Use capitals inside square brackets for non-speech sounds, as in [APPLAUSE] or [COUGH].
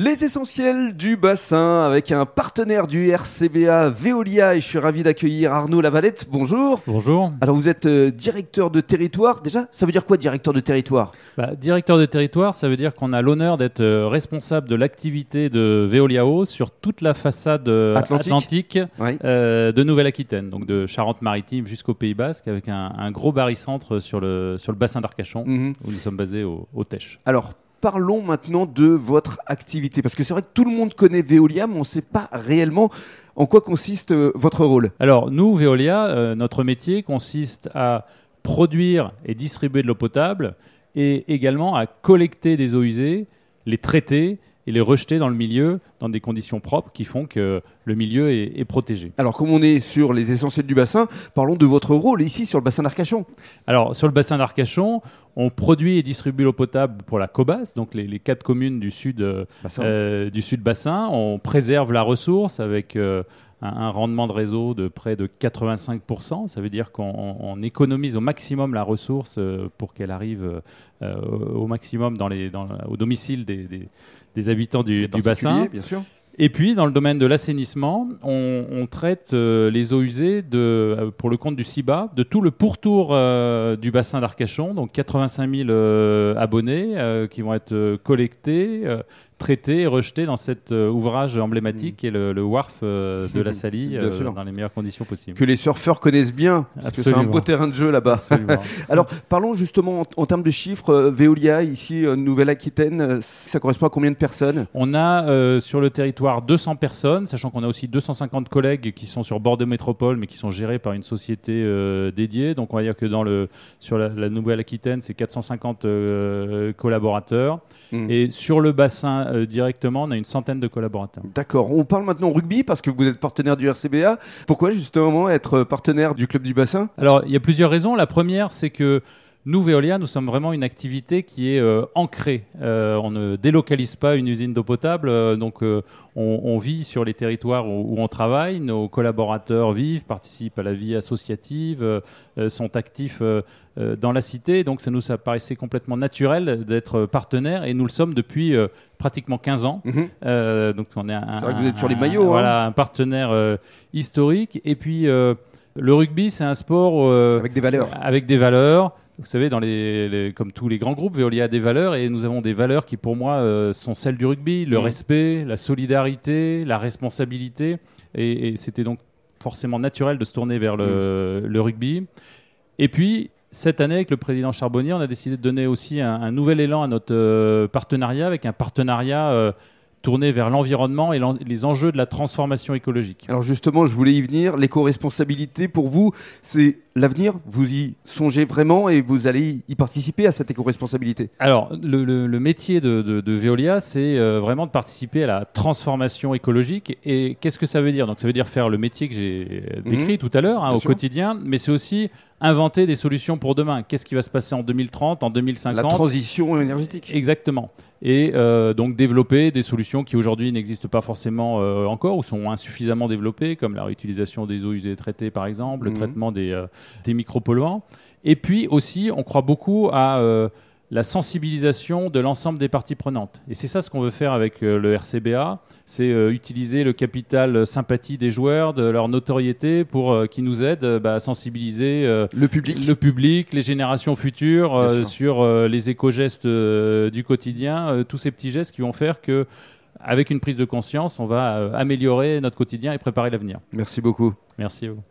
Les essentiels du bassin avec un partenaire du RCBA Veolia et je suis ravi d'accueillir Arnaud Lavalette. Bonjour. Bonjour. Alors vous êtes euh, directeur de territoire. Déjà, ça veut dire quoi directeur de territoire? Bah, Directeur de territoire, ça veut dire qu'on a l'honneur d'être euh, responsable de l'activité de Veolia Eau sur toute la façade euh, atlantique, de Nouvelle-Aquitaine, donc de Charente-Maritime jusqu'au Pays Basque, avec un, gros barycentre sur le, sur le bassin d'Arcachon, mhm. où nous sommes basés au, au Tèche. Alors parlons maintenant de votre activité. Parce que c'est vrai que tout le monde connaît Veolia, mais on ne sait pas réellement en quoi consiste euh, votre rôle. Alors, nous, Veolia, euh, notre métier consiste à produire et distribuer de l'eau potable et également à collecter des eaux usées, les traiter et les rejeter dans le milieu dans des conditions propres qui font que le milieu est, protégé. Alors, comme on est sur les essentiels du bassin, parlons de votre rôle ici sur le bassin d'Arcachon. Alors, sur le bassin d'Arcachon, on produit et distribue l'eau potable pour la Cobas, donc les, quatre communes du sud, bassin. Euh, du sud bassin. On préserve la ressource avec euh, un, rendement de réseau de près de 85%. Ça veut dire qu'on économise au maximum la ressource euh, pour qu'elle arrive au maximum dans les, au domicile des des habitants du, bassin. Bien sûr. Et puis, dans le domaine de l'assainissement, on, traite euh, les eaux usées de, euh, pour le compte du CIBA, de tout le pourtour euh, du bassin d'Arcachon, donc 85 000 abonnés qui vont être collectés, traité et rejeté dans cet euh, ouvrage emblématique mm. qui est le, le WARF euh, de la [LAUGHS] Salie euh, dans les meilleures conditions possibles. Que les surfeurs connaissent bien, parce que c'est un beau terrain de jeu là-bas. [LAUGHS] Alors parlons justement en, termes de chiffres, Veolia ici, Nouvelle-Aquitaine, ça correspond à combien de personnes? On a sur le territoire 200 personnes, sachant qu'on a aussi 250 collègues qui sont sur bord de métropole, mais qui sont gérés par une société dédiée. Donc on va dire que dans le, sur la, Nouvelle-Aquitaine, c'est 450 collaborateurs. Mm. Et sur le bassin euh, directement, on a une centaine de collaborateurs. D'accord. On parle maintenant rugby parce que vous êtes partenaire du RCBA. Pourquoi justement être partenaire du club du bassin? Alors, il y a plusieurs raisons. La première, c'est que nous, Veolia, nous sommes vraiment une activité qui est euh, ancrée. Euh, on ne délocalise pas une usine d'eau potable, euh, donc on, vit sur les territoires où, on travaille. Nos collaborateurs vivent, participent à la vie associative, sont actifs dans la cité. Donc ça nous apparaissait complètement naturel d'être partenaire et nous le sommes depuis pratiquement 15 ans. Mhm. donc on est un, vrai que vous êtes sur les maillots. Hein. Voilà, un partenaire historique. Et puis le rugby, c'est un sport avec des valeurs. Avec des valeurs vous savez, dans les, comme tous les grands groupes, Veolia a des valeurs et nous avons des valeurs qui, pour moi, euh, sont celles du rugby le mmh. respect, la solidarité, la responsabilité. Et, c'était donc forcément naturel de se tourner vers le, mmh. rugby. Et puis, cette année, avec le président Charbonnier, on a décidé de donner aussi un, nouvel élan à notre euh, partenariat avec un partenariat. Euh, tourné vers l'environnement et les enjeux de la transformation écologique. Alors justement, je voulais y venir. L'éco-responsabilité, pour vous, c'est l'avenir? Vous y songez vraiment et vous allez y participer à cette éco-responsabilité? Alors, le, métier de, Veolia, c'est euh, vraiment de participer à la transformation écologique. Et qu'est-ce que ça veut dire? Donc, ça veut dire faire le métier que j'ai décrit mhm. tout à l'heure, hein, au quotidien, mais c'est aussi inventer des solutions pour demain. Qu'est-ce qui va se passer en 2030, en 2050 La transition énergétique. Exactement. Et euh, donc développer des solutions qui aujourd'hui n'existent pas forcément euh, encore ou sont insuffisamment développées, comme la réutilisation des eaux usées traitées par exemple, le mhm. traitement des, euh, des micropolluants. Et puis aussi, on croit beaucoup à la sensibilisation de l'ensemble des parties prenantes. Et c'est ça ce qu'on veut faire avec euh, le RCBA, c'est euh, utiliser le capital sympathie des joueurs, de leur notoriété pour euh, qui nous aident bah, à sensibiliser le public, le public, les générations futures sur les éco-gestes du quotidien, tous ces petits gestes qui vont faire que avec une prise de conscience, on va améliorer notre quotidien et préparer l'avenir. Merci beaucoup. Merci à vous.